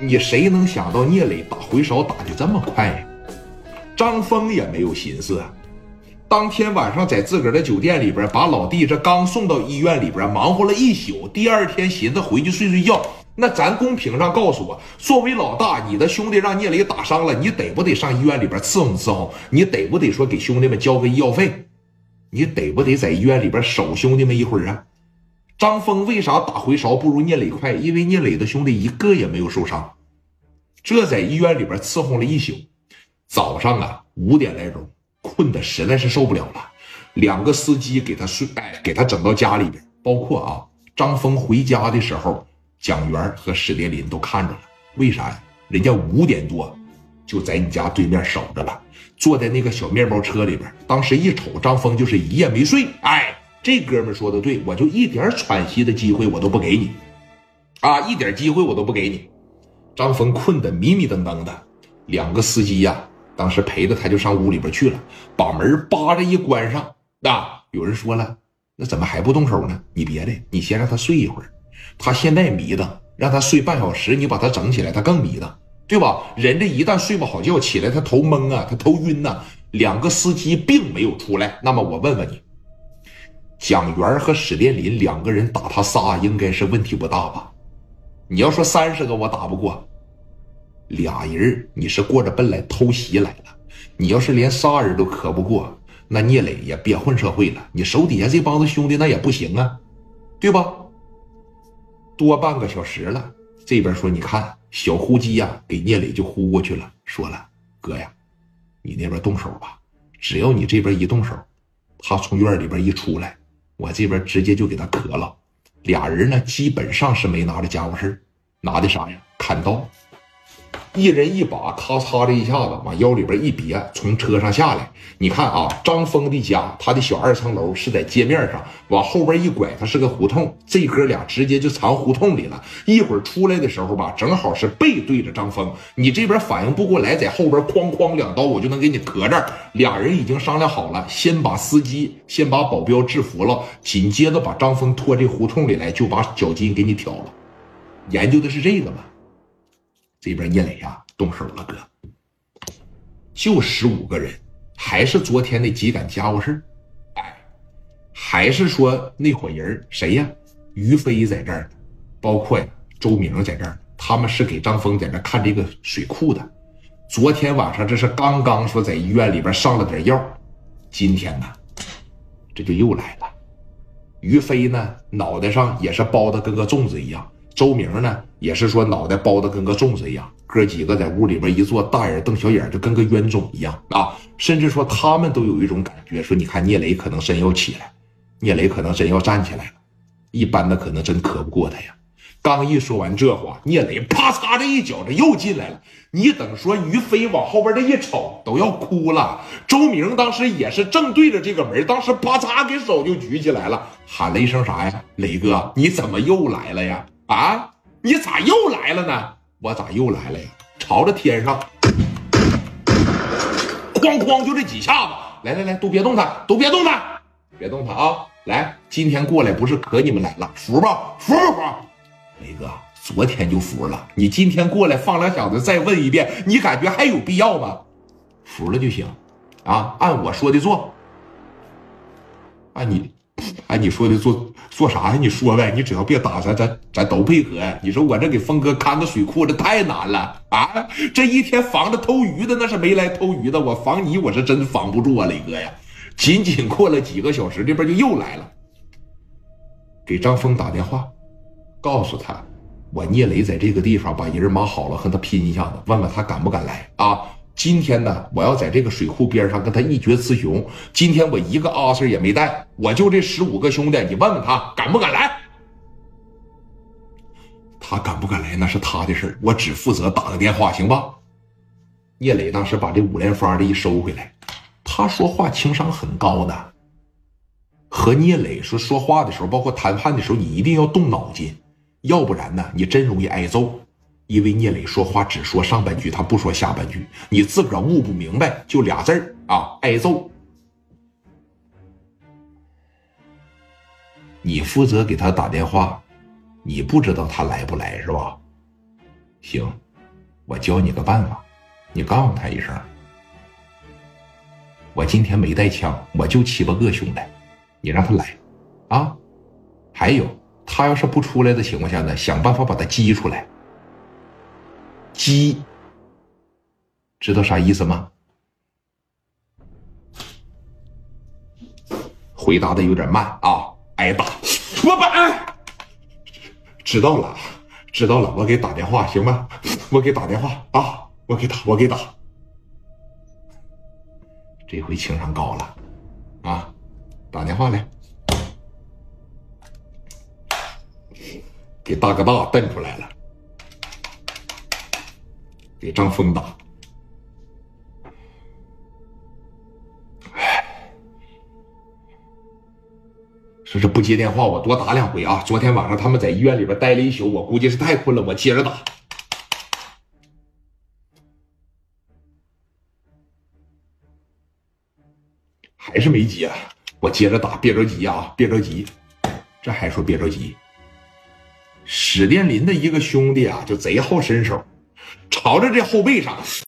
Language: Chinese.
你谁能想到聂磊打回勺打的这么快呀？张峰也没有心思，当天晚上在自个儿的酒店里边，把老弟这刚送到医院里边，忙活了一宿。第二天寻思回去睡睡觉。那咱公屏上告诉我，作为老大，你的兄弟让聂磊打伤了，你得不得上医院里边伺候伺候？你得不得说给兄弟们交个医药费？你得不得在医院里边守兄弟们一会儿啊？张峰为啥打回勺不如聂磊快？因为聂磊的兄弟一个也没有受伤，这在医院里边伺候了一宿。早上啊，五点来钟，困的实在是受不了了，两个司机给他睡，哎，给他整到家里边。包括啊，张峰回家的时候，蒋元和史蝶林都看着了。为啥呀？人家五点多就在你家对面守着了，坐在那个小面包车里边。当时一瞅，张峰就是一夜没睡。哎，这哥们说的对，我就一点喘息的机会我都不给你，啊，一点机会我都不给你。张峰困得迷迷瞪瞪的，两个司机呀。当时陪着他就上屋里边去了，把门扒着一关上。啊，有人说了，那怎么还不动手呢？你别的，你先让他睡一会儿，他现在迷瞪，让他睡半小时，你把他整起来，他更迷瞪，对吧？人这一旦睡不好觉，起来他头懵啊，他头晕呐。两个司机并没有出来，那么我问问你，蒋元和史殿林两个人打他仨，应该是问题不大吧？你要说三十个，我打不过。俩人，你是过着奔来偷袭来了。你要是连仨人都磕不过，那聂磊也别混社会了。你手底下这帮子兄弟那也不行啊，对吧？多半个小时了，这边说你看小呼机呀，给聂磊就呼过去了，说了哥呀，你那边动手吧。只要你这边一动手，他从院里边一出来，我这边直接就给他磕了。俩人呢，基本上是没拿着家伙事拿的啥呀？砍刀。一人一把，咔嚓的一下子往腰里边一别，从车上下来。你看啊，张峰的家，他的小二层楼是在街面上，往后边一拐，它是个胡同。这哥俩直接就藏胡同里了。一会儿出来的时候吧，正好是背对着张峰。你这边反应不过来，在后边哐哐两刀，我就能给你磕这儿。俩人已经商量好了，先把司机，先把保镖制服了，紧接着把张峰拖这胡同里来，就把脚筋给你挑了。研究的是这个吗？这边聂磊呀动手了，哥，就十五个人，还是昨天那几杆家伙事哎，还是说那伙人谁呀？于飞在这儿包括周明在这儿，他们是给张峰在那看这个水库的。昨天晚上这是刚刚说在医院里边上了点药，今天呢，这就又来了。于飞呢脑袋上也是包的跟个粽子一样。周明呢，也是说脑袋包的跟个粽子一样，哥几个在屋里边一坐，大眼瞪小眼，就跟个冤种一样啊！甚至说他们都有一种感觉，说你看聂磊可能真要起来，聂磊可能真要站起来了，一般的可能真磕不过他呀。刚一说完这话，聂磊啪嚓这一脚，这又进来了。你等说于飞往后边这一瞅，都要哭了。周明当时也是正对着这个门，当时啪嚓给手就举起来了，喊了一声啥呀？磊哥，你怎么又来了呀？啊！你咋又来了呢？我咋又来了呀？朝着天上，哐哐就这几下子。来来来，都别动他，都别动他，别动他啊！来，今天过来不是可你们来了，服吧？服不服？雷哥，昨天就服了，你今天过来放两小子，再问一遍，你感觉还有必要吗？服了就行，啊，按我说的做，按你。按，你说的做做啥呀？你说呗，你只要别打咱，咱咱都配合呀。你说我这给峰哥看个水库，这太难了啊！这一天防着偷鱼的那是没来偷鱼的，我防你我是真防不住啊，磊哥呀！仅仅过了几个小时，这边就又来了，给张峰打电话，告诉他我聂磊在这个地方把人马好了，和他拼一下子，问问他敢不敢来啊？今天呢，我要在这个水库边上跟他一决雌雄。今天我一个阿 Sir 也没带，我就这十五个兄弟，你问问他敢不敢来？他敢不敢来那是他的事我只负责打个电话，行吧？聂磊当时把这五连发的一收回来，他说话情商很高的。和聂磊说说话的时候，包括谈判的时候，你一定要动脑筋，要不然呢，你真容易挨揍。因为聂磊说话只说上半句，他不说下半句，你自个儿悟不明白，就俩字儿啊，挨揍。你负责给他打电话，你不知道他来不来是吧？行，我教你个办法，你告诉他一声，我今天没带枪，我就七八个兄弟，你让他来，啊，还有他要是不出来的情况下呢，想办法把他激出来。鸡，知道啥意思吗？回答的有点慢啊，挨打。我把，知道了，知道了，我给打电话行吗？我给打电话啊，我给打，我给打。这回情商高了啊，打电话来，给大哥大瞪出来了，给张峰打。说是不接电话，我多打两回啊！昨天晚上他们在医院里边待了一宿，我估计是太困了，我接着打。还是没接，我接着打，别着急啊，别着急。这还说别着急。史殿林的一个兄弟啊，就贼好伸手，朝着这后背上。